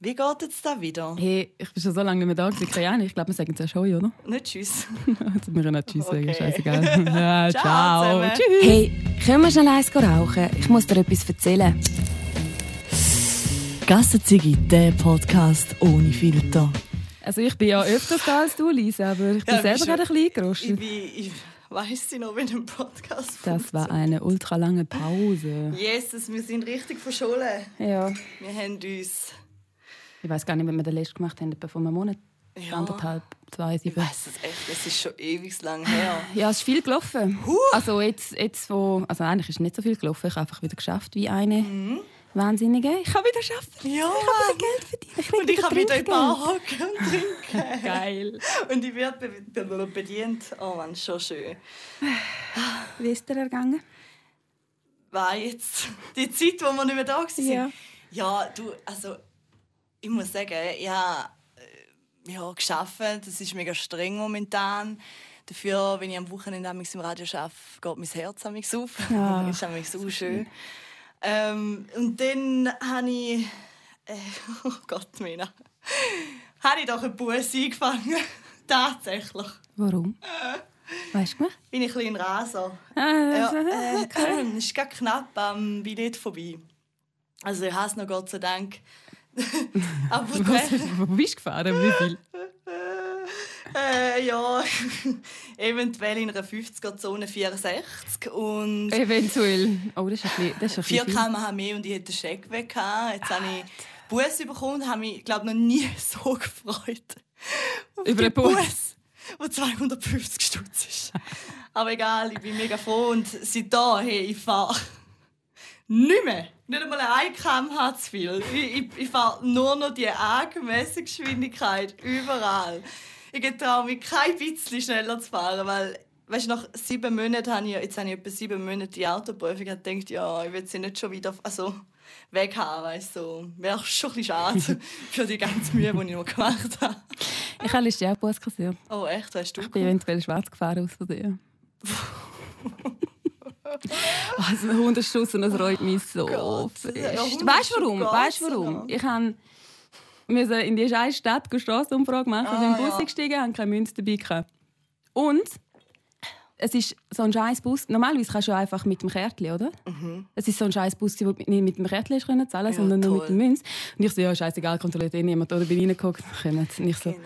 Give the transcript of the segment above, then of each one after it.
Wie geht es da wieder? Hey, ich bin schon so lange nicht mehr da gewesen. Keine. Ich glaube, wir sagen es ja schon, oder? Nicht tschüss. Jetzt müssen wir nicht Tschüss sagen, Okay. scheißegal. Ja, Ciao ciao. Tschüss. Hey, können wir schnell eins rauchen? Ich muss dir etwas erzählen. Gassenzigi, der Podcast ohne Filter. Also ich bin ja öfters da als du, Lisa, aber ich bin Ja, selber gerade ein bisschen Ich, gerostet. ich weiss sie noch, wenn ein Podcast Das war eine ultra lange Pause. Jesus, wir sind richtig verschollen. Ja. Wir haben uns. Ich weiß gar nicht, wenn wir den letzten gemacht haben, etwa vor einem Monat. Ja. Anderthalb, zwei, Ich sieben. weiß es echt, es ist schon ewig lang her. Ja, es ist viel gelaufen. Also jetzt, jetzt wo, also eigentlich ist nicht so viel gelaufen. Ich habe einfach wieder geschafft wie eine Mhm. Wahnsinnige. Ich kann wieder arbeiten. Ja, Geld verdienen. Ich krieg und ich wieder kann wieder in die. Bar hocken und trinken. Geil. Und ich werde be be bedient. Oh Mann, schon schön. Wie ist dir ergangen? War jetzt die Zeit, wo wir nicht mehr da waren? Ja. Ja, du, also ich muss sagen, ja, äh, ja, geschafft. Das ist mega streng momentan. Dafür, wenn ich am Wochenende amigs im Radio arbeite, geht mein Herz amigs auf. Ja. Das ist amigs so schön. Ähm, und dann habe ich, äh, oh Gott, Mina, habe ich doch einen Bus eingefangen. Tatsächlich. Warum? Weißt du mich? Bin ich ein bisschen Raser. Ah, Ja, äh, es ist gerade knapp am Billett vorbei. Also ich habe es noch Gott sei Dank. Aber Was, wo bist du gefahren? Wie viel? äh, ja, eventuell in einer 50er-Zone 64 und Eventuell. Oh, das ist ein bisschen, das ist ein 4 bisschen viel. km/h mehr und ich hätte den Scheck weg. gehabt. Jetzt habe ich Bus bekommen und habe mich, glaube noch nie so gefreut. Über den den Bus. wo 250 Stutz ist. Aber egal, ich bin mega froh und seitdem, hey, ich fahre nicht mehr. Nicht einmal ein km/h zu viel. Ich, ich, ich fahre nur noch die angemessene Geschwindigkeit überall. Ich traue mich kein bisschen schneller zu fahren, weil weißt, du, nach sieben Monaten habe ich, jetzt habe ich etwa sieben Monate die Autoprüfung und gedacht, ja, ich will sie nicht schon wieder also, weghaben. Weißt, so. Wäre schon ein bisschen schade für die ganze Mühe, die ich noch gemacht habe. Ich habe letztes Jahr Bus kassiert. Oh echt, weißt du? Ich bin eventuell schwarz gefahren aus dir. Also ein Hundertschuss und das reut mich so Gott. fest. Weißt du warum? Weißt du noch. warum? Ich han musste in die scheiß Stadt eine Strassenumfrage machen. Ah, bin im Bus ja. eingestiegen, hatte keine Münze dabei. gehabt. Und es ist so ein scheiß Bus. Normalerweise kannst du einfach mit dem Kärtchen, oder? Es ist so ein scheiß Bus, wo du nicht mit dem Kärtchen können zahlen, Mhm. Ja, sondern nur toll. mit der Münze. Und ich so, ja, scheißegal, kontrolliert eh niemand. Oder bin reingeguckt. Und ich so, Genau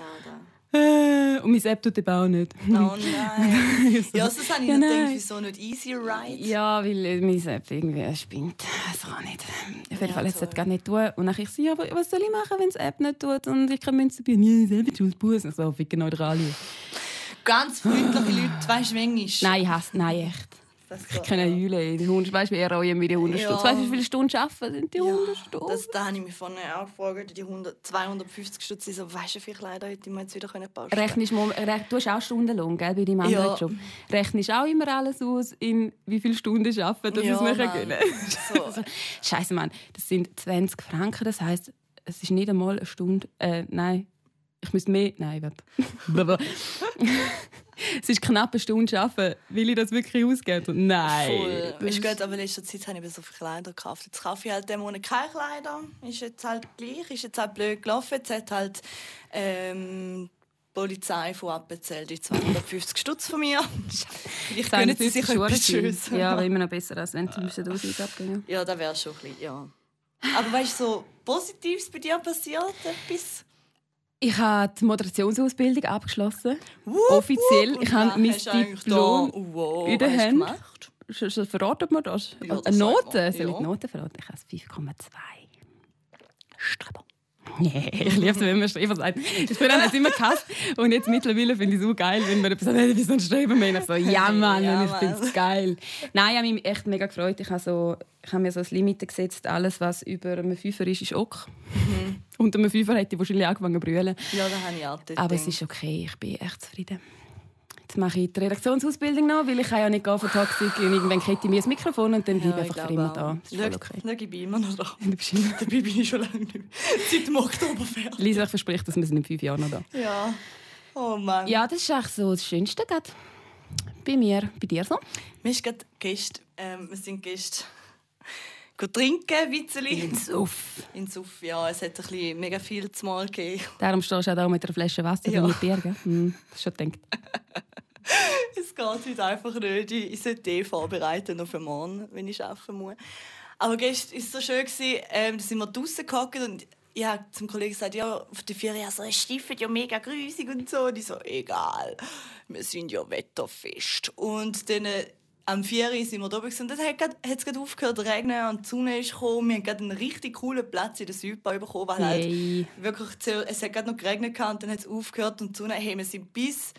und mein App tut eben auch nicht. Oh nein. ja, das habe ich Ja, nicht gedacht, wieso nicht easy ride? Ja, weil mein App irgendwie spinnt. Das kann nicht. Auf jeden Fall, es das gar nicht tun. Und dann ich so, ja, aber was soll ich machen, wenn das App nicht tut und ich Münze dabei habe? Ja, selber schuld, Bus. Und so, ficken euch alle. Ganz freundliche Leute, weißt du, manchmal. Nein, hasst, nein, echt. Das Ich kann ja heulen. Die Hunde, weißt du, wie er wie die Hundestunden. Ja. Weißt du, wie viele Stunden arbeiten sind die ja, Hundestunden? das, da habe ich mich vorhin auch gefragt, die 100, 250 Stutz, ich so, weißt du, vielleicht leider hätte ich mir jetzt wieder können posten Rechnest, mal- rech- du hast auch Stundenlohn, gell, bei deinem anderen Ja. Job. Rechnest auch immer alles aus, in wie viele Stunden arbeiten, dass Ja, es Mann. gönnen. So. Scheiße, Mann, das sind 20 Franken, das heisst, es ist nicht einmal eine Stunde. Äh, nein, ich müsste mehr. Nein, warte. Es ist knapp eine Stunde arbeiten. Will ich das wirklich ausgeben? Nein. Voll. Das Ist gut, aber in letzter Zeit habe ich so viele Kleider gekauft. Jetzt kaufe ich halt diesen Monat keine Kleider. Ist jetzt halt gleich, ist jetzt halt blöd gelaufen. Jetzt hat halt ähm, die Polizei von Appenzell die 250 Stutz von mir. Ich gönnen sie sich etwas. Schönes. Ja, aber immer noch besser, als wenn sie müssen Ausweis abgeben Ja, das wäre schon ein bisschen, ja. Aber weißt du, so Positives bei dir passiert? Etwas? Ich habe die Moderationsausbildung abgeschlossen. Wupp, Offiziell. wupp. Ich habe mein Diplom da? Wow, in der Hand. gemacht? Verratet man das? Ja, das Eine Note? Soll ich die Note verraten? Ich habe es 5,2. Streber. Nee, ich liebe es, wenn man Streber sagt. Ich bin dann immer gehasst. Und jetzt mittlerweile finde ich es so geil, wenn man sagt, hey, wie so ein Streber mehr. Ich so, ja Mann, Ja, ich finde es geil. Nein, ich habe mich echt mega gefreut. Ich habe, so, ich habe mir so ein Limit gesetzt. Alles, was über einem Fünfer ist, ist ok. Mhm. Unter einem Fünfer hätte ich wahrscheinlich angefangen zu brüllen. Ja, das habe ich auch Aber es gedacht. ist okay, ich bin echt zufrieden. Jetzt mache ich die Redaktionsausbildung noch, weil ich ja nicht gehen von Toxic. Und irgendwann kriege ich mir das Mikrofon und dann bleibe ich einfach immer da. Das ist okay. schau, ich bin immer noch da. Du bist immer- Dabei bin ich schon lange nicht mehr. Seit dem Oktoberfertig. Lisa, ich verspreche, dass wir sind in fünf Jahren noch da. Ja. Oh Mann. Ja, das ist eigentlich so das Schönste gerade. Bei mir, bei dir so? Wir sind gerade Gäste. Ähm, wir sind Gäste trinken, ein bisschen. In Suff. In Suff, ja. Es hat ein bisschen mega viel zu mal gegeben. Darum stehst du auch da mit einer Flasche Wasser Ja. ja. mit Bier, gell? Hm, schon gedacht. Es geht heute einfach nicht. Ich ich sollte eh vorbereiten auf den Morgen, wenn ich arbeiten muss. Aber gestern war es so schön, ähm, da sind wir draußen gehockt und ich habe zum Kollegen gesagt, ja, auf der Ferien so, es stiftet ja mega grusig und so. Und ich so, egal, wir sind ja wetterfest. Und dann äh, am 4 Uhr sind wir da oben und dann hat es gerade aufgehört zu regnen und die Sonne ist gekommen. Wir haben gerade einen richtig coolen Platz in der Südbau bekommen, weil halt Yay. wirklich es hat gerade noch geregnet und dann hat es aufgehört und die Sonne, hey, wir sind bis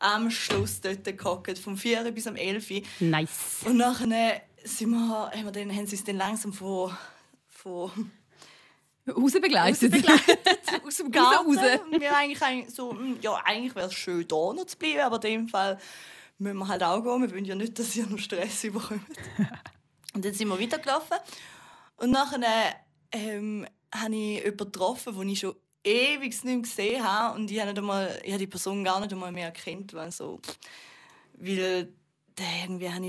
am Schluss dort gehockt, vom 4 Uhr bis am 11 Uhr. Nice. Und nachher sind wir, haben, wir dann, haben sie uns dann langsam von, von Rausbegleitet. begleitet aus dem Garten. Raus, raus. Wir eigentlich, eigentlich so, hm, ja, eigentlich wäre es schön, da noch zu bleiben, aber in dem Fall müssen wir halt auch gehen. Wir wollen ja nicht, dass ihr noch Stress bekommt. und dann sind wir weitergelaufen. Und nachher ähm, habe ich jemanden getroffen, den ich schon ewig nicht mehr gesehen habe. Und ich habe, nicht einmal, ich habe die Person gar nicht einmal mehr erkannt. Weil, so, weil irgendwie habe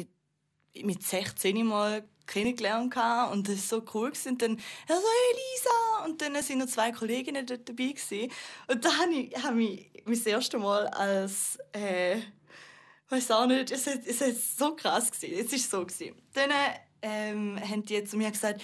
ich mit 16 mal kennengelernt und das war so cool gewesen. und dann er so hey Lisa und dann sind noch zwei Kolleginnen dort dabei gewesen. und da habe ich, habe ich mich das erste Mal als äh, weiß auch nicht es hat so krass gewesen. es ist so gewesen. dann ähm, haben die zu mir gesagt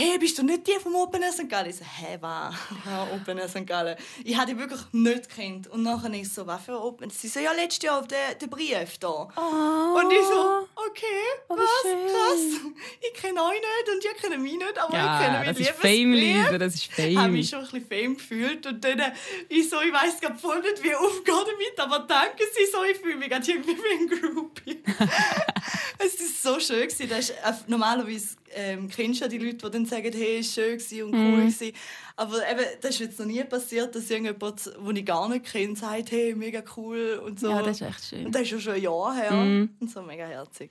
hey, bist du nicht die vom Open Air St. Gallen? Ich so, hä, was? Ja, Open Air St. Gallen. Ich habe die wirklich nicht gekannt. Und nachher ich so, was für Open? Sie so, ja, letztes Jahr der, der Brief da. Und ich so, okay, Oh, was? schön. Krass. Ich kenne euch nicht und ihr kennt mich nicht, aber ich kenne Ja, mich das ist Fame, Lisa, das ist Ich habe mich Fame. schon ein bisschen Fame gefühlt und dann äh, ich so, ich weiß gar voll nicht, wie aufgehe damit, aber danke sie so, ich fühle mich gerade irgendwie wie ein Groupie. es ist so schön gewesen. Das ist, äh, normalerweise ähm, kennst du ja die Leute, die dann sagen, hey, war schön gewesen und cool gewesen. Aber eben, das ist jetzt noch nie passiert, dass irgendjemand, den ich gar nicht kenne, sagt, hey, mega cool und so. Ja, das ist echt schön. Und das ist ja schon ein Jahr her. Und so mega herzig.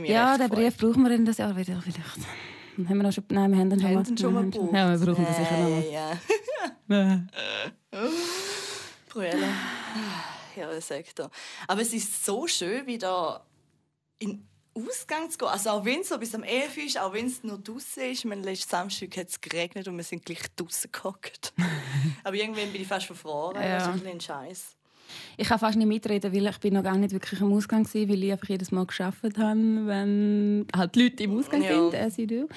Mich Ja, den. Brief brauchen wir in das Jahr wieder vielleicht. Dann Haben wir noch schon, nein, wir haben den schon Haben schon mal gebraucht. Ja, wir brauchen den sicher noch Ja. mal. Brüelle. Ja, das sagt er. Aber es ist so schön, wieder in den Ausgang zu gehen. Also auch wenn es so bis am 11 ist, auch wenn es nur draußen ist. Mein letzten Samstag hat es geregnet und wir sind gleich draußen gehockt. Aber irgendwann bin ich fast verfroren. Ja. Das ist ein Scheiß. Ich kann fast nicht mitreden, weil ich bin noch gar nicht wirklich am Ausgang war, weil ich einfach jedes Mal geschafft habe, wenn halt die Leute im Ausgang Ja. sind, as you do.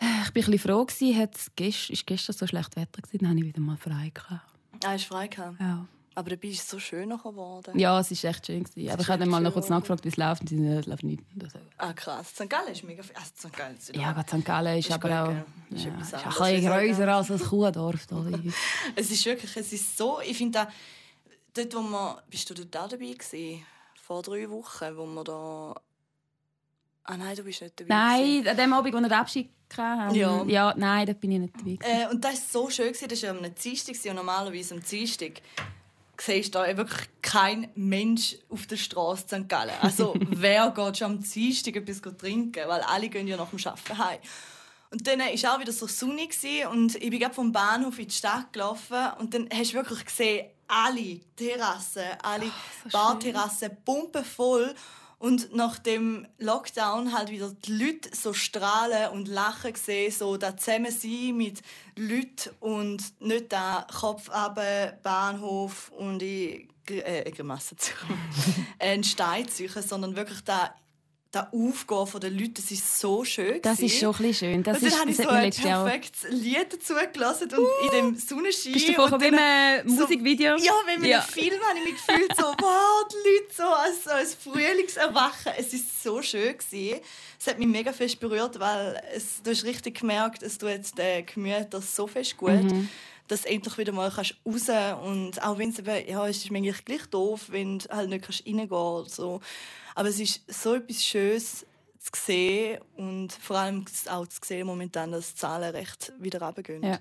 Ich war ein bisschen froh, gewesen, hat es gest ist gestern so schlecht Wetter gewesen, dann habe ich wieder mal frei gehabt. Ah, ist frei gehabt. Ja. Aber dabei ist es so schön geworden. ja, es ist echt schön. Gewesen. Aber ich habe dann mal noch kurz nachgefragt, wie es läuft. Und sie sagen, es läuft nicht. Ah, krass. St. Gallen ist mega viel. Ah, St. Gallen ist Ja, aber St. Gallen ist, Ist aber auch gell? Ist ja, ist ein bisschen grösser als ein Kuhdorf. da. Es ist wirklich, es ist so, ich finde da, dort wo wir, bist du dort auch dabei gewesen? Vor drei Wochen, wo wir da, ah nein, du bist nicht dabei. Nein, an dem Abend, wo wir den Abschied hatten. Ja. ja. Nein, da bin ich nicht dabei. Äh, und das war so schön, das war am Dienstag und normalerweise am Dienstag siehst da wirklich kein Mensch auf der Straße St. Gallen. Also wer geht schon am Dienstag etwas trinken, weil alle gehen ja nach dem Arbeiten heim. Und dann war auch wieder so sonnig und ich bin gerade vom Bahnhof in die Stadt gelaufen und dann hast du wirklich gesehen, alle Terrassen, alle so Barterrassen pumpenvoll und nach dem Lockdown halt wieder die Leute so strahlen und lachen gesehen, so da zusammen sein mit Leuten und nicht da Kopf runter, Bahnhof und in äh, Grimasse zu ein Stein zu suchen, sondern wirklich da, da Aufgehen von den Leuten, das ist so schön Das ist schon ein bisschen schön. Das, und dann ist, habe ich so ein perfektes Lied dazu gelassen und in dem Sonnenschein. Bist du vorher wie einem so- Musikvideo? Ja, wie mit Ja. einem Film habe ich mich gefühlt, so, wow, die Leute so als, als Frühlingserwachen. Es war so schön. Gewesen. Es hat mich mega fest berührt, weil es, du hast richtig gemerkt, es tut den Gemütern so fest gut, Mhm. Dass du endlich wieder mal kannst raus und auch wenn es eben, ja, es ist manchmal gleich doof, wenn du halt nicht kannst reingehen kannst. So. Aber es ist so etwas Schönes zu sehen und vor allem auch zu sehen momentan, dass die Zahlen recht wieder runtergehen. Ja.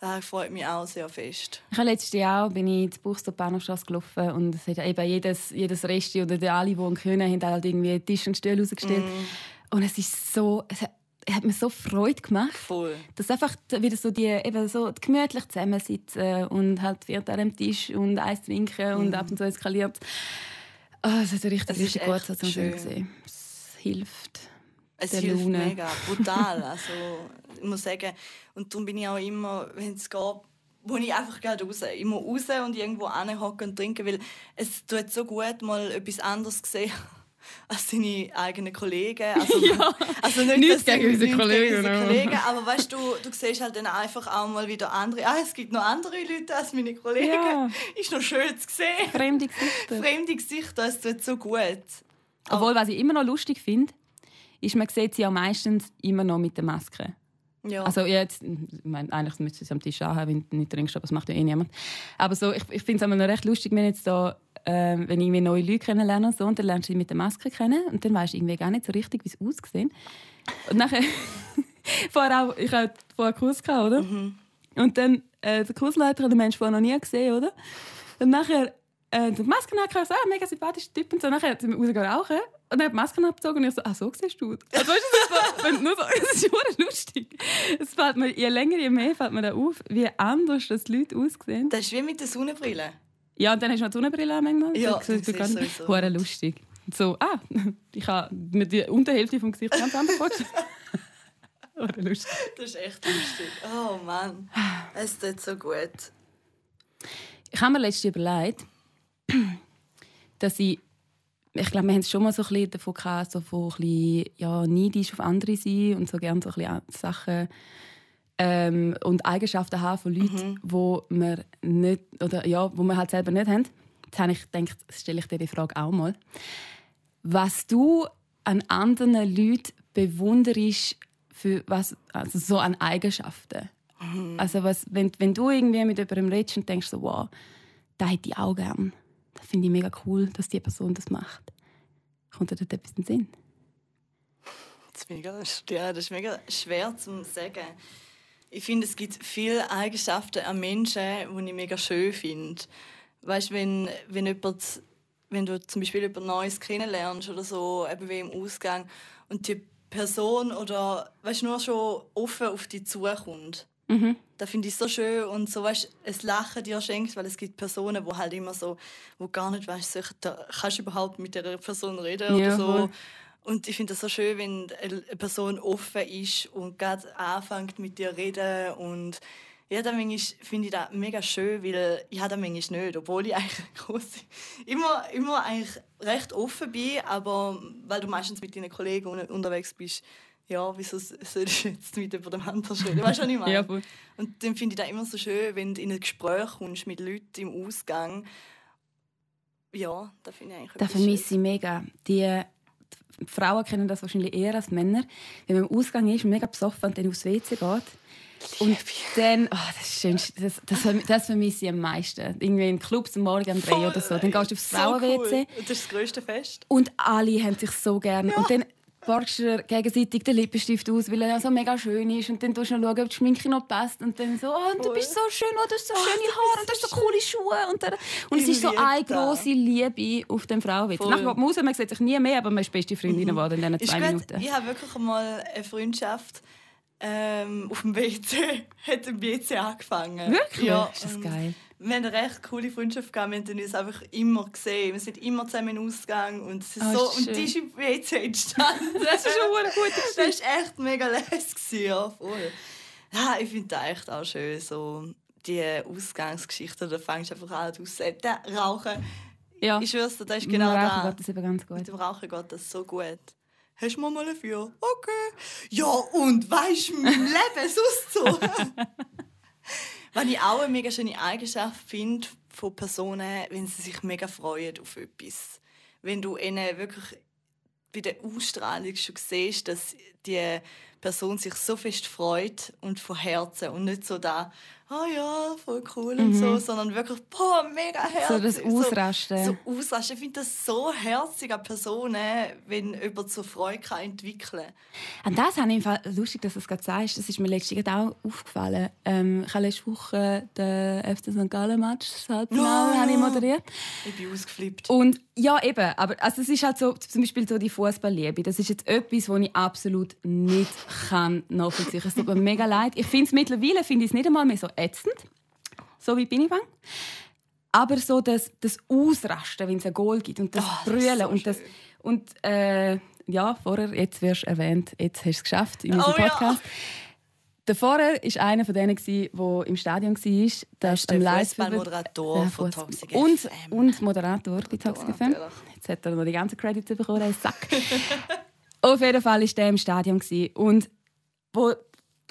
Das freut mich auch sehr fest. Ich habe letztes Jahr bin ich zu Buchstab Bahnhofstrasse gelaufen und es hat eben jedes, jedes Resti oder die alle, die können, haben halt irgendwie Tisch und Stühle rausgestellt. Und es ist so, es hat, hat mir so Freude gemacht, Voll. dass einfach wieder so die eben so gemütlich zusammensitzen und halt viert an dem Tisch und Eis trinken und ab und zu eskaliert. Oh, es hat richtig, Es ist richtig gut so zum schön. gesehen. Es hilft. Es hilft Laune. mega, brutal. Also, ich muss sagen, und darum bin ich auch immer, wenn es geht, wo ich einfach gerade raus. Immer raus und irgendwo hocken und trinken, weil es tut so gut, mal etwas anderes zu sehen als seine eigenen Kollegen. Also, also nicht, Nichts dass- gegen unsere Kollegen, unsere aber- Kollegen, aber weißt du, du siehst halt dann einfach auch mal wieder andere. Ah, es gibt noch andere Leute als meine Kollegen. Ja. Ist noch schön zu sehen. Fremde Gesichter. Fremde Gesichter, es tut so gut. Obwohl, was ich immer noch lustig finde, ist, man sieht sie ja meistens immer noch mit der Maske. Ja. Also jetzt, ich meine, eigentlich müsste sie es am Tisch anhaben, wenn du nicht trinkst, aber das macht ja eh niemand. Aber so, ich, ich finde es immer noch recht lustig, wenn jetzt da, ähm, wenn ich irgendwie neue Leute kennenlerne und so, und dann lernst du sie mit der Maske kennen und dann weißt du irgendwie gar nicht so richtig, wie sie aussehen. Und nachher, vorher auch, ich hatte vorher einen Kurs, gehabt, oder? Und dann, äh, der Kursleiter hat den Menschen vorher noch nie gesehen, oder? Und nachher, äh, die Maske nachher so, ah, mega sympathischer Typ und so. Nachher hat sie rausgegangen rauchen und dann hat die Maske abgezogen und ich so, ah, so siehst du aus. Also, weißt du, das ist so, nur so, das ist schon lustig. Es fällt mir, je länger, je mehr fällt mir da auf, wie anders das die Leute aussehen. das ist wie mit der Sonnenbrille. Ja, und dann hast du noch die Sonnenbrille an manchmal. Ja, das ist sowieso. Hure lustig. So, ah, ich habe mir die Unterhälfte vom Gesicht ganz anders vorgestellt. Hure lustig. Das ist echt lustig. Oh Mann, es tut so gut. Ich habe mir letztens überlegt, dass ich, ich glaube, wir haben es schon mal so ein bisschen davon gehabt, so von ein bisschen, ja, neidisch auf andere sein und so gerne so ein bisschen Sachen ähm, und Eigenschaften haben von Leuten, wo wir nicht, oder ja, wo wir halt selber nicht haben. Jetzt habe ich gedacht, stelle ich dir die Frage auch mal. Was du an anderen Leuten bewunderst, für was, also so an Eigenschaften. Also was, wenn, wenn du irgendwie mit jemandem redest und denkst so, wow, da hätte ich auch gern. Das finde ich mega cool, dass die Person das macht. Kommt dir dort etwas in den Sinn? Das ist mega, ja, das ist mega schwer zu sagen. Ich finde, es gibt viele Eigenschaften an Menschen, die ich mega schön finde. Weißt du, wenn, wenn, jemand, wenn du zum Beispiel jemand Neues kennenlernst oder so, eben wie im Ausgang, und die Person oder weißt, du, nur schon offen auf dich zukommt. Mhm. Das finde ich so schön und so weißt, ein Lachen dir schenkt, weil es gibt Personen, wo halt immer so, wo gar nicht weißt, so, kannst du überhaupt mit der Person reden Ja, oder so. voll. Und ich finde es so schön, wenn eine Person offen ist und gerade anfängt mit dir zu reden und ja, dann manchmal finde ich das mega schön, weil ich habe das manchmal nicht, obwohl ich eigentlich grosse, immer, immer eigentlich recht offen bin, aber weil du meistens mit deinen Kollegen un- unterwegs bist, ja, wieso s- sollst du jetzt mit jemandem anders reden? Weißt du, was ich meine? Ja, voll. Und dann finde ich das immer so schön, wenn du in ein Gespräch kommst mit Leuten im Ausgang. Ja, das finde ich eigentlich Das etwas vermisse ich mega. Die, die Frauen kennen das wahrscheinlich eher als Männer. Wenn man im Ausgang ist, mega besoffen und dann aufs WC geht. Und dann, oh, das, ist schönste, das, das, das vermisse ich am meisten. Irgendwie in Clubs am Morgen um drei oder so. Dann gehst du aufs so Frauen-WC. cool. Und das ist das grösste Fest. Und alle haben sich so gern. Und dann borgst du dir gegenseitig den Lippenstift aus, weil er ja so mega schön ist. Und dann tust du noch ob die Schminke noch passt. Und dann so, oh, und du bist so schön, oh, du hast so schöne Haare und du hast so coole Schuhe. Und, dann, und es ist so eine grosse Liebe auf dem Frauenwitz. Voll. Nachher geht man sieht sich nie mehr, aber man ist beste Freundin geworden in diesen zwei gut, Minuten. ich habe wirklich einmal eine Freundschaft ähm, auf dem WC, hat im WC angefangen. Wirklich? Ja, ist das geil. Wir haben eine recht coole Freundschaft gehabt. Wir haben uns einfach immer gesehen. Wir sind immer zusammen Ausgang und es ist Ah, so ist und die ist im WC entstanden. Das ist schon eine gute Geschichte. Das war echt mega lässig. Ja, voll. Ja, ich finde das echt auch schön, so die Ausgangsgeschichte. Da fängst du einfach an, der Rauchen. Ja, Ich schwör's dir, das ist Mit dem genau Rauchen das. geht das eben ganz Mit gut. dem Rauchen geht das so gut. Hast du mal ein Bier? Okay. Ja, und weißt du, mein Leben sonst so. Was ich auch eine mega schöne Eigenschaft finde von Personen, wenn sie sich mega freuen auf etwas. Wenn du ihnen wirklich bei der Ausstrahlung schon siehst, dass die Person sich so fest freut und von Herzen und nicht so da, ah ja, voll cool und so, sondern wirklich, boah, mega herzig. Mhm. So das Ausrasten. So, so ausrasten. Ich finde das so herzig an Personen, wenn jemand so Freude kann entwickeln kann. Und das habe ich im Fall, lustig, dass du das gerade sagst, das ist mir letztens auch aufgefallen. Ähm, ich habe letzte Woche den FC St. Gallen Match, das Halbfinale, Ja. habe ich moderiert. Ich bin ausgeflippt. Und ja, eben, aber also es ist halt so, zum Beispiel so die Fußballliebe. Das ist jetzt etwas, was ich absolut nicht kann nachvollziehen. Es tut mir mega leid. Ich finde es mittlerweile finde ich es nicht einmal mehr so ätzend, so wie bin ich bang. Aber so das, das Ausrasten, wenn es ein Goal gibt und das Oh, das Brüllen so und das schön. und äh, ja, vorher, jetzt wirst du erwähnt, jetzt hast du es geschafft in unserem Oh ja. Podcast. Der vorher war einer von denen, der im Stadion war. Das ist der Fußballmoderator Ja, von Toxic und, FM. und Moderator bei Toxic FM. natürlich. Jetzt hat er noch die ganzen Credits bekommen, der Sack. Auf jeden Fall war der im Stadion. Und wo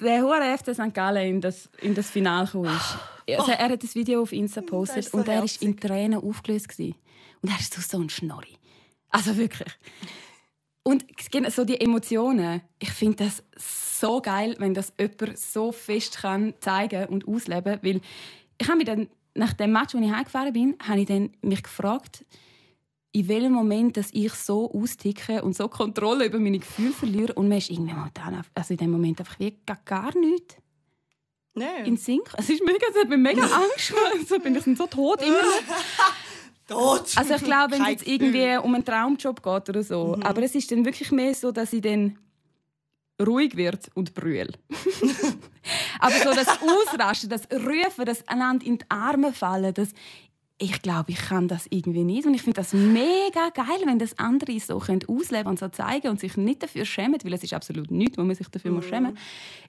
der hure FC St. Gallen in das, in das Finale kam, ist, also er hat das Video auf Insta gepostet so und er war in Tränen aufgelöst. Gewesen. Und er ist so, so ein Schnorri. Also wirklich. Und so die Emotionen, ich finde das so geil, wenn das jemand so fest kann zeigen und ausleben Weil ich habe mich dann, nach dem Match, wo ich heimgefahren bin, habe ich dann mich gefragt, in welchem Moment dass ich so austicke und so Kontrolle über meine Gefühle verliere. Und man ist irgendwie momentan, also in dem Moment einfach wie gar, gar nichts Nein. in Sync. Es, ist mega, es hat mir mega Angst gemacht. So bin ich so tot immer. Tot. Also ich glaube, wenn es jetzt irgendwie um einen Traumjob geht oder so. Mhm. Aber es ist dann wirklich mehr so, dass ich dann ruhig wird und brüll. Aber so das Ausrasten, das Rufen, das einander in die Arme fallen, das ich glaube, ich kann das irgendwie nicht. Und ich finde das mega geil, wenn das andere so können ausleben und so zeigen und sich nicht dafür schämen, weil es ist absolut nichts, wo man sich dafür muss schämen muss.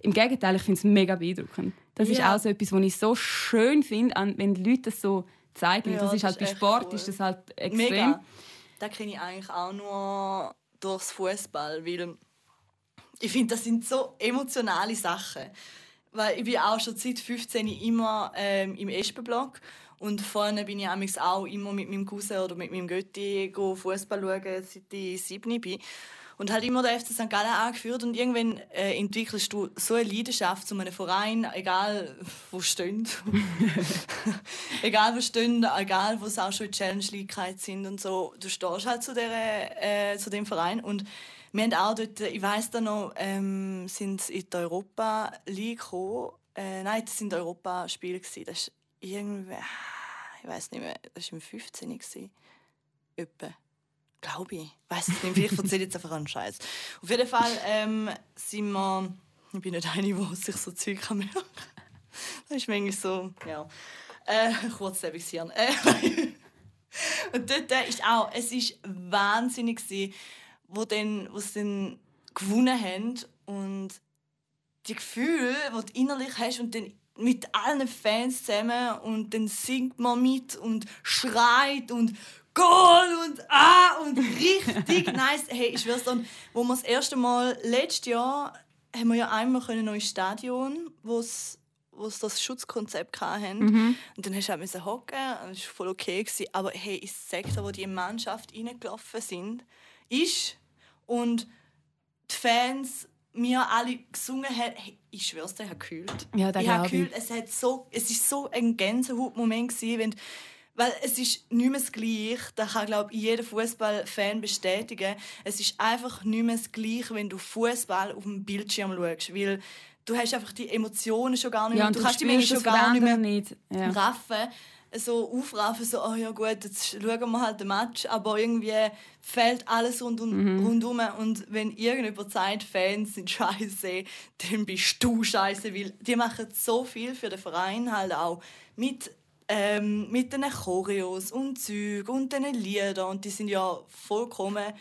Im Gegenteil, ich finde es mega beeindruckend. Das ist Ja. auch so etwas, was ich so schön finde, wenn die Leute das so zeigen. Ja, das ist das halt ist bei Sport cool. ist das halt extrem. Mega. Das kenne ich eigentlich auch nur durchs Fußball, weil ich finde, das sind so emotionale Sachen. Weil ich bin auch schon seit 15 immer ähm, im Espenblock und vorne bin ich amigs auch immer mit meinem Cousin oder mit meinem Götti Fußball schauen, seit ich sieben bin. Und halt immer der FC St. Gallen angeführt und irgendwann äh, entwickelst du so eine Leidenschaft zu einem Verein, egal wo stehen. egal wo stehen, egal wo es auch schon in Challenge League sind und so, du stehst halt zu, der, äh, zu dem Verein und wir haben auch dort, ich weiß da noch, ähm, sind in die Europa League gekommen. Äh, nein, das sind Europaspiele gewesen. Das irgendwie, ich weiß nicht mehr, das war im 15. gewesen. Etwa. Glaube ich. Weiß es nicht. Vielleicht erzähle ich jetzt einfach einen Scheiß. Auf jeden Fall ähm, sind wir. Ich bin nicht eine, die sich so Zeug kann merken Das ist manchmal so. Ja. Äh, kurzlebiges Hirn. Äh, und dort äh, ist auch. Es ist wahnsinnig, wo, dann, wo sie dann gewonnen haben. Und die Gefühle, die du innerlich hast und dann mit allen Fans zusammen und dann singt man mit und schreit und Goal und ah und richtig nice. Hey, ich schwör's dann, wo wir das erste Mal letztes Jahr haben wir ja einmal noch ins Stadion, wo es das Schutzkonzept hatten. Und dann hast du halt hocken und es war voll okay. Gewesen. Aber hey, ich sag dir, wo die Mannschaft reingelaufen sind, ist und die Fans mir alle gesungen haben, hey, ich schwör's dir, ich habe gekühlt. Ja, ich habe ich. gekühlt. Es hat so, es ist so ein Gänsehautmoment gewesen, wenn weil es ist nicht mehr das Gleiche. Das kann glaube ich jeder Fußballfan bestätigen. Es ist einfach nicht mehr das Gleiche, wenn du Fußball auf dem Bildschirm schaust, weil du hast einfach die Emotionen schon gar nicht Ja, mehr. und Du du kannst die Menschen schon gar nicht mehr nicht. Ja. raffen, so aufraffen, so, oh ja gut, jetzt schauen wir halt den Match, aber irgendwie fällt alles rund um, rundum. Und wenn irgendjemand sagt, Fans sind scheiße, dann bist du scheiße, weil die machen so viel für den Verein halt auch. Mit ähm, mit den Choreos und Zeug und den Liedern. Und die sind ja vollkommen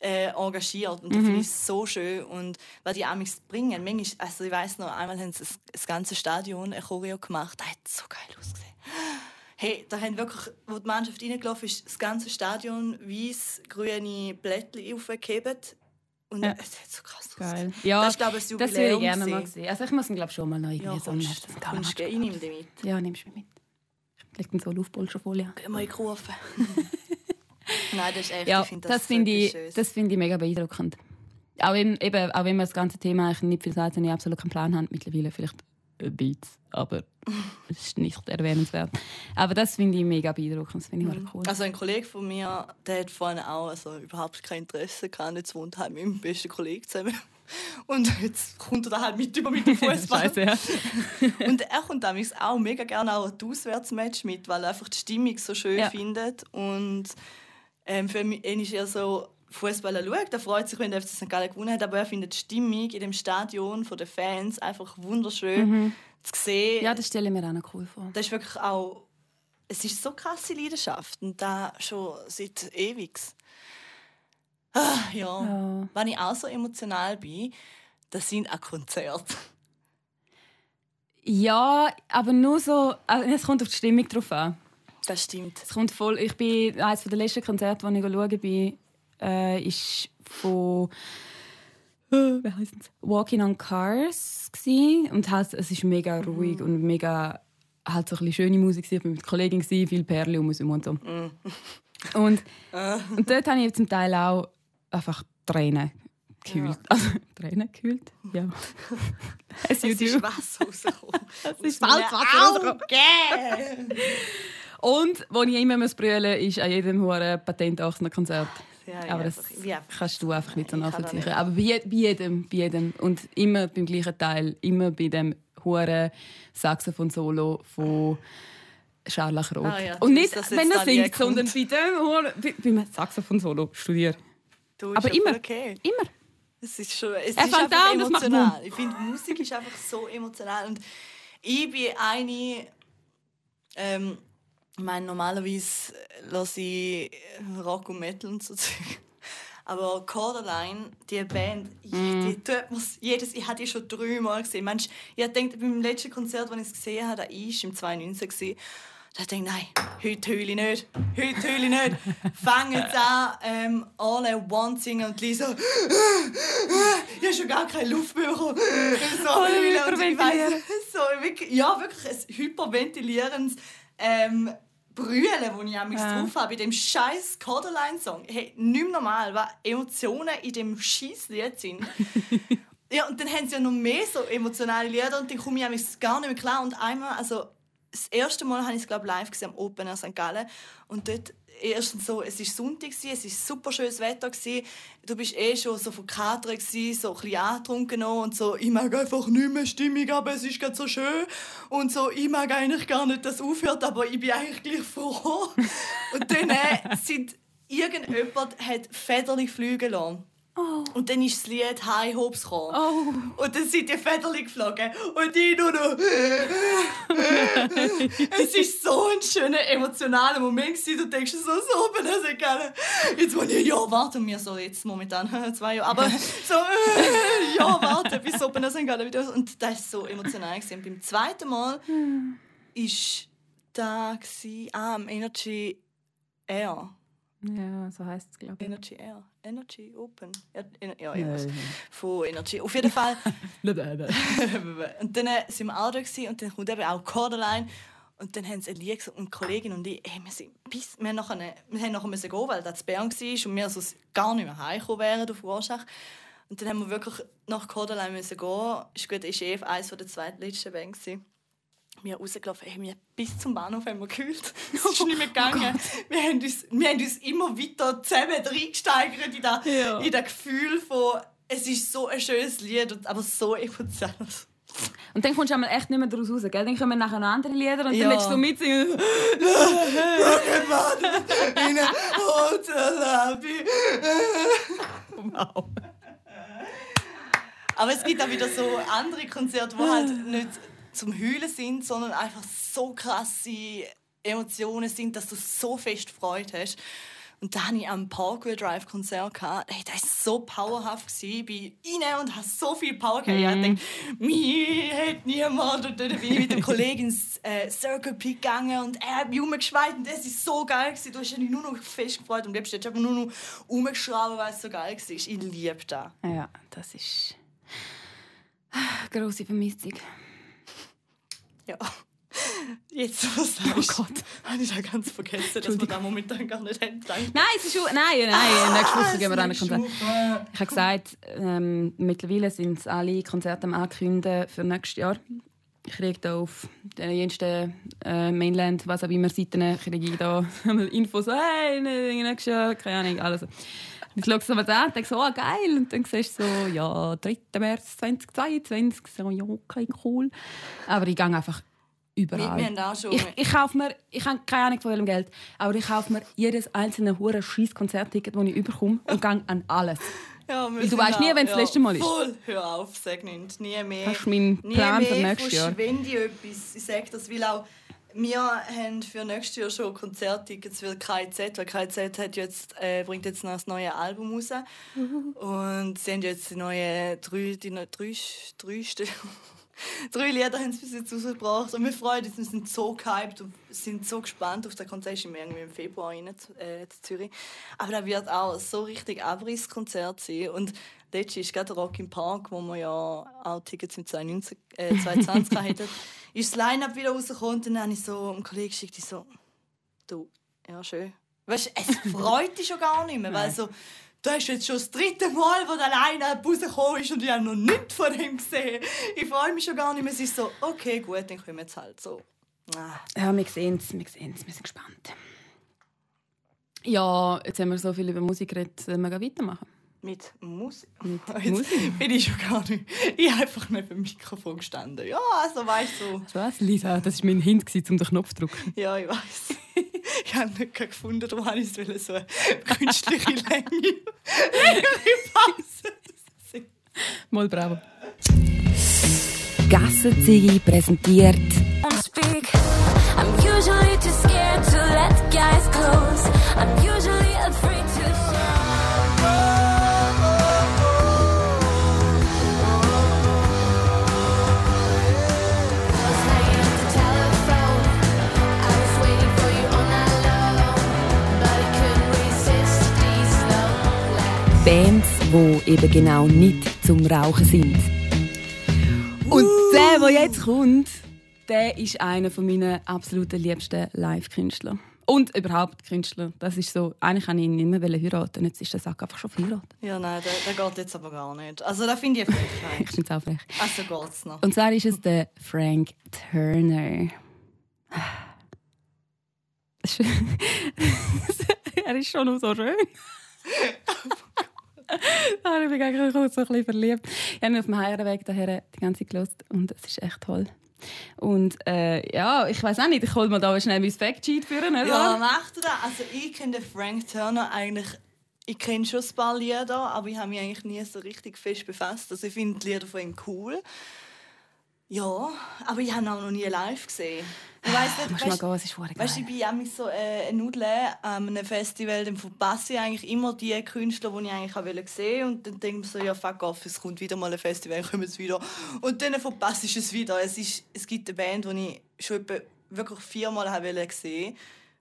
äh, engagiert und das finde ich so schön und was die amigs bringen manchmal, also ich weiß noch einmal haben sie das, das ganze Stadion ein Choreo gemacht das hat so geil ausgesehen hey da haben wirklich wo die Mannschaft reingelaufen ist das ganze Stadion weiß grüne Blättchen aufgehebt und Ja. es hat so krass Geil. ausgesehen. Ja, das ist glaube ich das würde ich gerne mal sehen. Also ich muss ihn glaube schon mal irgendwie ja, so kommst, St. Gallen kommst, gell, ich nehme den mit Ja, nimmst du mich mit. Ich leg den so Luftpolsterfolie an. Gehen wir in die Kurve. Nein, das ist echt, Ja, ich finde das, das, finde so ich, Schönes. das finde ich mega beeindruckend. Auch wenn, eben, auch wenn man das ganze Thema eigentlich nicht viel sagt und ich absolut keinen Plan habe, mittlerweile vielleicht ein bisschen, aber es ist nicht erwähnenswert. Aber das finde ich mega beeindruckend, das finde ich mhm. cool. Also ein Kollege von mir, der hat vorhin auch also überhaupt kein Interesse gehabt. Jetzt wohnt halt mit meinem besten Kollegen zusammen. Und jetzt kommt er da halt mit über mit dem Fußball. Scheiße, ja. Und er kommt damals auch mega gerne auch ein Auswärtsmatch mit, weil er einfach die Stimmung so schön Ja. findet. Und ähm, für mich ihn ist er so Fußball schaut. Er freut sich, wenn der FC St. Gallen gewonnen hat, aber er findet die Stimmung in dem Stadion von den Fans einfach wunderschön zu sehen. ja, das stelle ich mir auch noch cool vor. das ist wirklich auch es ist so krasse Leidenschaft und da schon seit ewig. Ah, ja. Ja. Wenn ich auch so emotional bin, das sind auch Konzerte. Ja, aber nur so. Also es kommt auf die Stimmung drauf an. Das stimmt. Es kommt voll. Ich bin eines der letzten Konzerte, die ich schauen bin, äh, ist von äh, wie heisst es? Walking on Cars gsi. und halt, es ist mega ruhig und mega halt so ein schöne Musik. gsi. Ich war mit Kollegin gsi, viel Perle um uns herum und so. Und, und dort habe ich zum Teil auch einfach Tränen gekühlt. Also Tränen gekühlt? Ja. Es ist. Wasser rausgekommen. Es ist Aus bald meinen Wasser rausgekommen. Und wo ich immer muss brüllen muss, ist an jedem hohen Patent 18 Konzert. Ja, Aber das einfach- kannst du einfach nicht so nachvollziehen. das. Aber bei, je- bei jedem, bei jedem. Und immer beim gleichen Teil. Immer bei dem hohen Saxophon-Solo von Scharlach Roth. Ah ja, Und nicht, dass wenn er singt, sondern bei dem beim Saxophon-Solo. Studier. Du, ist Aber immer. Okay. Immer. Es ist schon, es Er ist einfach an emotional. Ich finde, Musik ist einfach so emotional. Und ich bin eine, ähm, ich meine, normalerweise höre ich Rock und Metal und so Zeug. Aber Corderline, die Band, ich, die tut mir's jedes, ich habe die schon dreimal gesehen. Mensch, ich gedacht, beim letzten Konzert, das ich es gesehen habe, das war im 2019, gewesen, da dachte ich, nein, heute heule ich nicht. Heute heule ich nicht. Fangen jetzt an, ähm, All I Want singen und Lisa, ich habe schon gar keine Luft mehr bekommen. So, ich weiss, so, wirklich, ja, wirklich ein hyperventilierendes ähm, Brüllen, das ich am Ja. drauf habe, bei dem scheiß Corderline-Song. Hey, nicht mehr normal, was Emotionen in dem scheiß Lied sind. Ja, und dann haben sie ja noch mehr so emotionale Lieder und dann komme ich eigentlich gar nicht mehr klar. Und einmal, also das erste Mal habe ich es glaube live gesehen am Open St. Gallen und dort erstens so, es ist Sonntag gewesen, es ist super schönes Wetter gewesen. Du bist eh schon so Kater gewesen, so ein bisschen angetrunken und so, ich mag einfach nicht mehr Stimmung, aber es ist gerade so schön und so, ich mag eigentlich gar nicht, dass es aufhört, aber ich bin eigentlich gleich froh. und dann äh, sind irgendjemand hat Federli fliegen lassen. Und dann ist das Lied High Hopes gekommen. Oh. Und dann sind die Federli geflogen. Und ich nur noch. es ist so ein schöner, emotionaler Moment. gewesen. Du denkst so, so, bin das egal. Jetzt wollen ich, ja, warte mir so jetzt momentan, zwei Jahre. Aber so, ja, warte, bis Air St. Gallen wieder. Und das war so emotional. Gewesen. Und beim zweiten Mal ist da gewesen, ah, am Energy Air. Ja, so heisst es, glaube ich. Energy Air. Energy Open. Ja, Ener- ja irgendwas. Von Energy. Auf jeden Fall. und dann äh, sind wir auch da gewesen, und dann kommt eben auch Corderline. Und dann haben sie gesungen und die Kollegin und ich, ey, wir, sind bis, wir, haben nachher, wir haben nachher müssen gehen, weil das Bern war und wir also gar nicht mehr heimgekommen wären auf Rorschach. Und dann haben wir wirklich nach Corderline müssen gehen. Ist gut, ist eh eines der zweitletzten Band gewesen. Wir rausgelaufen, hey, wir bis zum Bahnhof haben wir gekühlt. Es ist nicht mehr gegangen. wir, haben uns, wir haben uns immer weiter zusammen reingesteigert in das, Ja. in das Gefühl von, es ist so ein schönes Lied, aber so emotional. Und dann kommst du einmal echt nicht mehr daraus raus, gell? Dann kommen nachher noch andere Lieder und Ja. dann willst du mitsingen. In a hotel lobby. Wow. Aber es gibt auch wieder so andere Konzerte, die halt nicht zum Heulen sind, sondern einfach so krasse Emotionen sind, dass du so fest Freude hast. Und da hatte ich am Parkway Drive Konzert. gehabt. Hey, das war so powerhaft. Ich bin rein und habe so viel Power gehabt. Ich dachte, mich hat niemand. Und dann bin ich mit dem Kollegen ins äh, Circle Pit gegangen und er hat mich rumgeschweit. Und das war so geil. Gewesen. Du hast dich nur noch fest gefreut. Und du hast einfach nur noch rumgeschraubt, weil es so geil war. Ich liebe das. Ja, das ist große Vermissung. Ja. Jetzt, was sagst Oh Gott. habe ich da ganz vergessen, dass wir da momentan gar nicht haben. Danke. Nein, es ist schon, nein, nein, nächste Woche gehen wir nächste Konzert. Ich habe gesagt, ähm, mittlerweile sind alle Konzerte am Ankündigen für nächstes Jahr. Ich kriege da auf den jensten äh, Mainland, was auch immer, Seiten, kriege ich da Infos, so, hey, nächstes Jahr, keine Ahnung, alles. Und ich schaue es so mal an und denke so, oh, geil. Und dann siehst du so, ja, 3. März 2022, so, ja, okay, cool. Aber ich gehe einfach überall. wir haben auch schon. Ich, ich kaufe mir, ich habe keine Ahnung von welchem Geld, aber ich kaufe mir jedes einzelne hure scheiß Konzertticket, das ich überkomme und gehe an alles. ja, du weißt nie, auch- wenn's das letzte Mal ist. Voll, hör auf, sag nicht. Nie mehr. Das ist mein nie Plan mehr für nächstes Jahr. verschwende ich etwas. Ich sage das, weil auch Wir haben für nächstes Jahr schon Konzerttickets für KIZ, weil KIZ hat jetzt, äh, bringt jetzt noch das neue Album raus. Und sie haben jetzt die neue drei, die neue, drei, drei, drei Lieder haben sie bis jetzt rausgebracht. Und wir freuen uns, wir sind so gehypt und sind so gespannt auf das Konzert. Ist irgendwie im Februar rein, äh, in Zürich. Aber da wird auch so richtig Abrisskonzert sein. Und letztes ist gerade Rock im Park, wo wir ja auch Tickets mit 2019, äh, 2020 hatten ist das Line-Up wieder rausgekommen und dann habe ich so einem Kollegen geschickt, ich so, du, ja schön. Weißt du, es freut dich schon gar nicht mehr, weil so, du hast jetzt schon das dritte Mal, wo der Line-Up rausgekommen ist und ich habe noch nichts von ihm gesehen. Ich freue mich schon gar nicht mehr. Es ist so, okay, gut, dann kommen wir jetzt halt so. Ah. Ja, wir sehen es, wir sehen es, wir sind gespannt. Ja, jetzt haben wir so viel über Musik geredet, sollen wir weitermachen? Mit Musik? Mit Jetzt Musik? bin ich schon gar nicht. Ich habe einfach neben dem Mikrofon gestanden. Ja, also weißt du. Was, Lisa? Das war mein Hint, um den Knopf zu drücken. Ja, ich weiß. Ich habe nicht gefunden, darum wollte ich es so eine künstliche Länge. Pause. Mal bravo. Gassenzigi präsentiert speak. I'm usually too scared to let guys close. I'm usually Bands, die eben genau nicht zum Rauchen sind. Und der, der jetzt kommt, der ist einer meiner absoluten liebsten Live-Künstler. Und überhaupt Künstler. Das ist so, eigentlich kann ich ihn nicht mehr heiraten. Jetzt ist der Sack einfach schon verheiratet. Ja, nein, der, der geht jetzt aber gar nicht. Also, da finde ich Frechheit. Ich finde es auch frech. Also geht's noch. Und zwar ist es der Frank Turner. er ist schon so schön. Ah, ich bin auch so ein bisschen verliebt. Ich habe mich auf dem Heimweg daher die ganze Zeit und es ist echt toll. Und äh, ja, ich weiß auch nicht, ich hole mir da schnell mein Factsheet führen. Nicht Ja, mach du das. Also, ich kenne Frank Turner eigentlich. Ich kenne schon ein paar Lieder, aber ich habe mich eigentlich nie so richtig fest befasst. Also, ich finde die Lieder von ihm cool. Ja, aber ich habe ihn auch noch nie live gesehen. Ich weiss nicht, Musst mal weißt- gehen, es ist verdammt Weißt du, geil. ich bin auch so äh, ein Nudel an einem Festival, dann verpasse ich eigentlich immer die Künstler, die ich eigentlich auch sehen wollte. Und dann denke ich mir so, ja fuck off, es kommt wieder mal ein Festival, kommen es wieder. Und dann verpasse ich es wieder. Es, ist, es gibt eine Band, die ich schon wirklich viermal habe sehen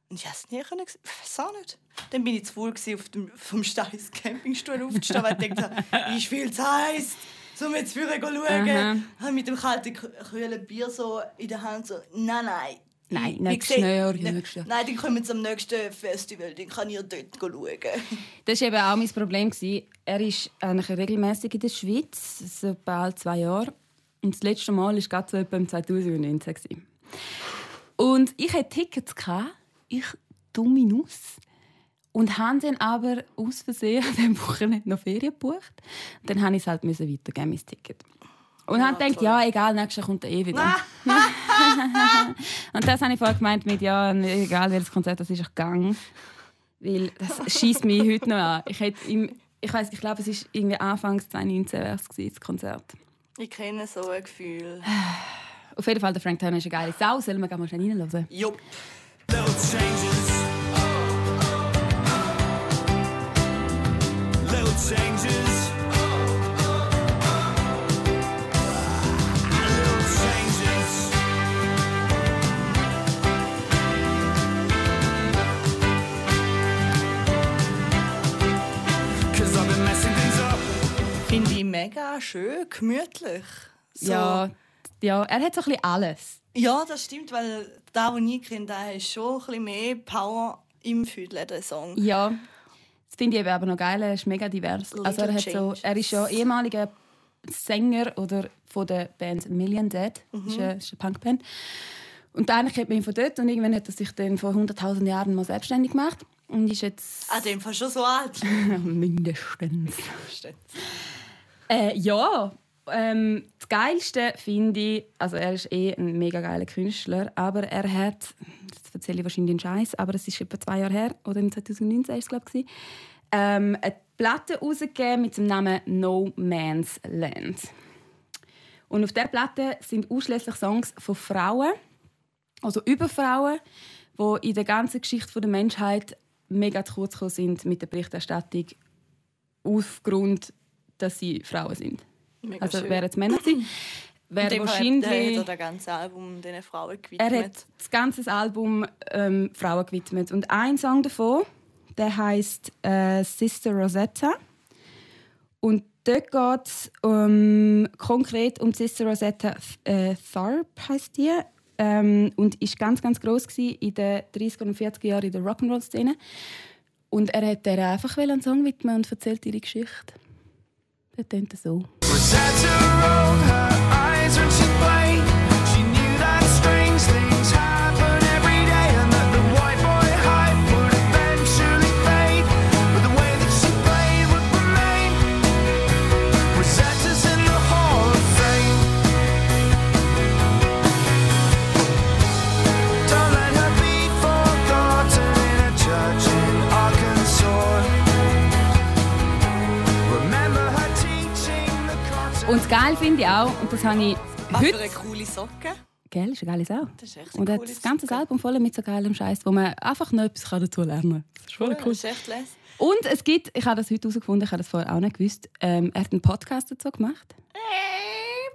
und ich habe es nie können sehen. Ich auch nicht. Dann bin ich zu faul auf dem, vom Steiß Campingstuhl aufzustehen, weil ich dachte, ich viel zu heiß, um jetzt früher zu Aha. schauen. Habe mit dem kalten, kühlen Bier so in der Hand so, nein, nein. Nein, Ich- nächstes Jahr, Ne- nächstes Jahr. Nein, dann kommen wir am nächsten Festival, dann kann ich dort schauen. Das war eben auch mein Problem. Er ist eigentlich regelmäßig in der Schweiz, so bald zwei Jahre. Und das letzte Mal war gerade so etwa im 2019. gewesen. Und ich hatte Tickets, ich dumme Nuss. Und habe dann aber aus Versehen an diesem Wochenende noch Ferien gebucht. Und dann musste ich es halt müssen weitergeben, mein Ticket. Und habe gedacht, toll. ja, egal, nächstes Jahr kommt er eh wieder. Und das habe ich vorher gemeint mit, ja, egal welches Konzert das ist, ich gang. Weil das schießt mich heute noch an. Ich, hätte im, ich, weiss, ich glaube, es war irgendwie Anfangs 2019 wär's gewesen, das Konzert. Ich kenne so ein Gefühl. Auf jeden Fall, der Frank Turner ist eine geile Sau. Sollen wir gleich mal schnell reinhören? Jupp. Little Finde ich mega schön, gemütlich. So. Ja, ja, er hat so ein bisschen alles. ja, das stimmt, weil da, den ich kenne, der hat schon ein bisschen mehr Power im Füdle, der Song. Ja, finde ich aber noch geil. Er ist mega divers. Little Also er, hat so, er ist ja ehemaliger Sänger oder von der Band Million Dead. Das ist eine, das ist eine Punkband. Und eigentlich kennt man ihn von dort. Und irgendwann hat er sich dann vor 100'000 Jahren mal selbstständig gemacht. Und ist jetzt Ah, dem Fall schon so alt. mindestens. Äh, ja, ähm, das Geilste finde ich, also er ist eh ein mega geiler Künstler, aber er hat, jetzt erzähle ich wahrscheinlich den Scheiß, aber es ist etwa zwei Jahre her, oder im 2019 war es, glaube ich, ähm, eine Platte herausgegeben mit dem Namen No Man's Land. Und auf der Platte sind ausschließlich Songs von Frauen. Also über Frauen, die in der ganzen Geschichte der Menschheit mega zu kurz gekommen sind mit der Berichterstattung aufgrund, dass sie Frauen sind. Mega Also schön. wären es Männer In wäre hat wahrscheinlich... er das ganze Album diesen Frauen gewidmet. Er hat das ganze Album ähm, Frauen gewidmet. Und ein Song davon, der heißt äh, Sister Rosetta. Und dort geht es um, konkret um Sister Rosetta äh, Tharp, heißt die. Ähm, und ist ganz, ganz groß in den 30er und 40er Jahren in der Rock'n'Roll-Szene. Und er hat ihr einfach einen Song widmen und erzählt ihre Geschichte. Der tönt so. Rosetta rolled her eyes when. She finde ich auch, und das habe ich Was für heute... eine coole Socke. Gell, ist eine geile Sau. Das ist echt Und hat das ganze Socke. Album voll mit so geilem Scheiß, wo man einfach noch etwas dazu lernen kann. Das ist voll Das cool. ist echt lässig. Und es gibt, ich habe das heute herausgefunden, ich habe das vorher auch nicht gewusst, ähm, er hat einen Podcast dazu gemacht.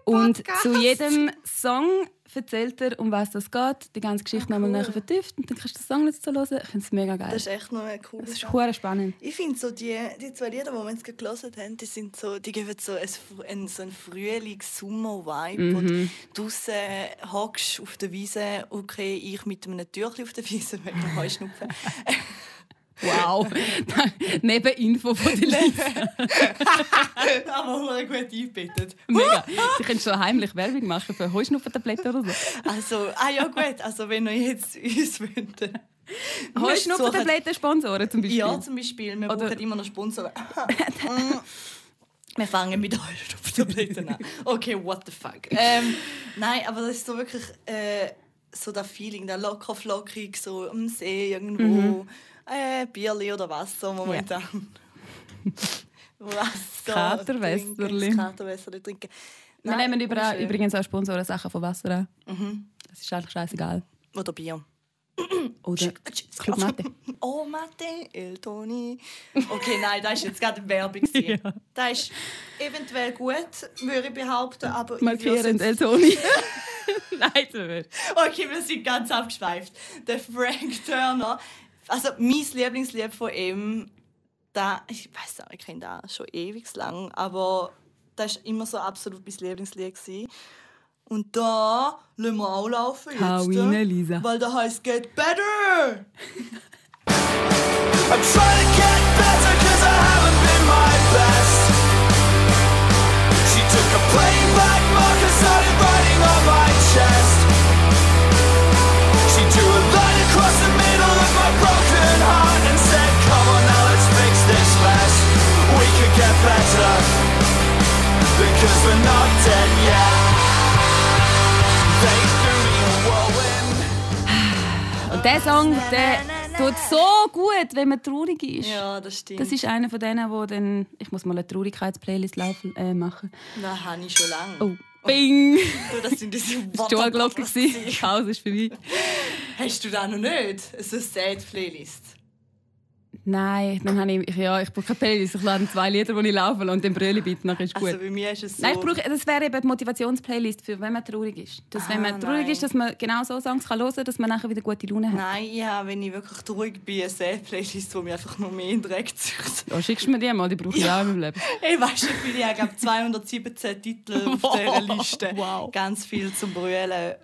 Und zu jedem Song erzählt er, um was das geht, die ganze Geschichte nochmal nachher vertieft und dann kannst du den Song so hören. Ich finde es mega geil. Das ist echt noch eine coole Das ist hure spannend. Ich finde so, die, die zwei Lieder, die wir jetzt gehört haben, die, sind so, die geben so einen, so einen Frühlings-Sommer-Vibe. Mhm. Wo du draussen hockst auf der Wiese, okay, ich mit einem Türchen auf der Wiese wegen dem Heuschnupfen. Wow. Nebeninfo von den Leuten. Aber hure gut eingebettet. Mega. Sie können schon heimlich Werbung machen für Heuschnupfentabletten oder so. Also, ah ja gut, also wenn ihr jetzt uns wollt... äh, Heuschnupfentabletten Sponsoren zum Beispiel. Ja, zum Beispiel. Wir Oder- brauchen immer noch Sponsoren. Wir fangen mit Heuschnupftabletten an. Okay, what the fuck. Ähm, nein, aber das ist so wirklich äh, so das Feeling, der locker flockig, so am See irgendwo. Äh, Bierli oder Wasser momentan. Wasser. Katerwässerli. Katerwässerli trinken. Wir Nein, nehmen überall, wunderschön. übrigens auch Sponsoren Sachen von Wasser an. Das ist eigentlich scheißegal. Oder Bier. Oder Club Mate. Oh, Mate, El Toni. Okay, nein, das ist jetzt gerade Werbung. gewesen. Das ist eventuell gut, würde ich behaupten, aber Markierend El Toni. Nein, so wird. Okay, wir sind ganz abgeschweift. Der Frank Turner, also mein Lieblingslied von ihm, da, ich weiß auch, ich kenne das schon ewig lang, aber das war immer so absolut mein Lieblingslied. Gewesen. Und da lassen wir auch laufen jetzt. Rein, Lisa. Weil da heißt Get Better! I'm trying to get better cause I haven't been my best. She took a plain black Und der Song, der tut so gut, wenn man traurig ist. Ja, das stimmt. Das ist einer von denen, wo dann... Ich muss mal eine Traurigkeitsplaylist laufen, äh, machen. Das habe ich schon lange. Oh, bing! Du, das sind diese Das war die. Chaos ist vorbei. Hast du das noch nicht? So eine Sad-Playlist. Nein, dann habe ich... Ja, ich brauche keine Playlist. Ich lade zwei Lieder, die ich laufen und dann brülle ich bitte, nachher ist gut. Also bei mir ist es so... Nein, ich brauche, das wäre eben die Motivationsplaylist für wenn man traurig ist. Dass, wenn Ah, man traurig nein. ist, dass man genau so Songs kann hören kann, dass man nachher wieder gute Laune hat. Nein, ja, wenn ich wirklich traurig bin, eine Sad-Playlist, die mich einfach noch mehr in den Dreck zieht. Ja, schickst du mir die mal, die brauche ich auch in meinem Leben. Ich weiß nicht, wie ich habe 217 Titel auf dieser Liste. Wow. Ganz viel zum Brüllen.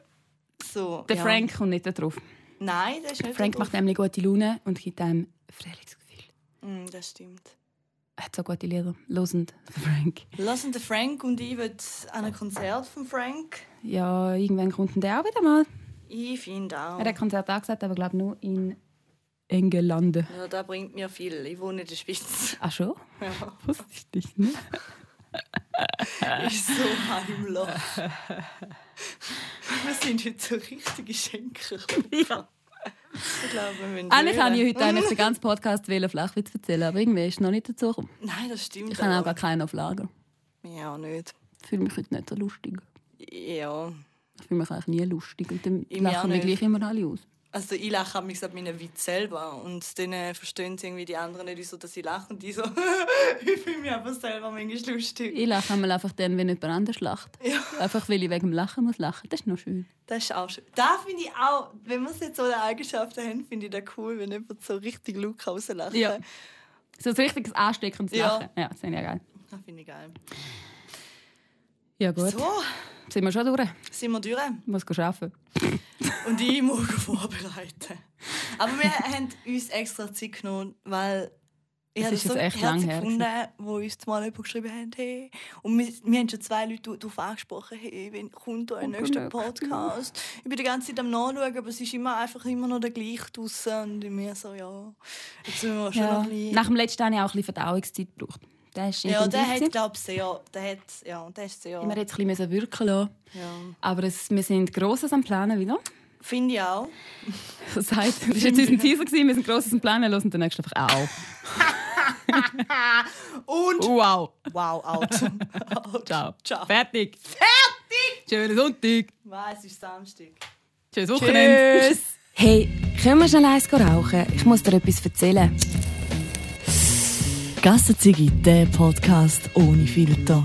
So, Der ja. Frank kommt nicht da drauf. Nein, das ist nicht Frank macht nämlich gute Laune und gibt einem Frühlingsgefühl. Mm, das stimmt. Er hat so gute Lieder. Losend, Frank. Lassen den Frank und ich wollen an ein Konzert von Frank. Ja, irgendwann kommt der auch wieder mal. Ich finde auch. Er hat Konzert angesagt, aber glaube nur in England. Ja, das bringt mir viel. Ich wohne in der Schweiz. Ach schon? Ja. Wusste ich nicht, ne? ist so heimlich. Wir sind heute so richtige Schenker. Ja. Ich glaube, wir müssen Eigentlich wollte ich heute eigentlich den ganzen Podcast wollen Flachwitz erzählen, aber irgendwie ist es noch nicht dazu gekommen. Nein, das stimmt. Ich habe auch gar keinen auf Lager. Ja, nicht. Ich fühle mich heute nicht so lustig. Ja. Ich fühle mich eigentlich nie lustig. Und dann Ich auch lachen wir gleich immer alle aus. Also ich lache mich gesagt meinen Witz selber und dann verstehen sie irgendwie die anderen nicht so, dass ich lache und die so ich fühle mich einfach selber manchmal lustig. Ich lache einmal einfach dann, wenn jemand anders lacht. Ja. Einfach, weil ich wegen dem Lachen muss lachen. Das ist noch schön. Das ist auch schön. Da finde ich auch, wenn wir jetzt so eine Eigenschaften haben, finde ich das cool, wenn jemand so richtig laut rauslachen Ja. So ein richtiges ansteckendes Ja. Lachen. Ja, das finde ich geil. Das finde ich geil. Ja gut, So, sind wir schon durch. sind wir durch Ich muss arbeiten. und ich morgen vorbereiten. Aber wir haben uns extra Zeit genommen, weil ich Es habe ist das so echt lang herzig her gefunden, wo uns mal jemand geschrieben haben, hey. Und wir, wir haben schon zwei Leute darauf angesprochen, hey, wenn kommt euer nächster Podcast? Ich bin die ganze Zeit am Nachschauen, aber es ist immer einfach immer noch der gleiche draussen. Und mir so, ja, jetzt müssen wir schon Ja. noch ein bisschen... Nach dem letzten habe ich auch ein bisschen Verdauungszeit gebraucht. Der ist Ja, der hat, glaube ich, sehr... Der hat, ja, der ist sehr... Wir jetzt ein bisschen wirken lassen. Ja. Aber es, wir sind Grosses am Planen wieder. Finde ich auch. Das heißt, das war jetzt unser Teaser. gewesen. Wir sind Grosses am Planen hören den nächsten einfach auch. Und... Wow. Wow, out. out. Ciao. Ciao. Fertig. Fertig! Schönen Sonntag. Wow, es ist Samstag. Schönes Wochenende. Tschüss. Hey, können wir schnell eins rauchen? Ich muss dir etwas erzählen. Gassenzigi, der Podcast ohne Filter.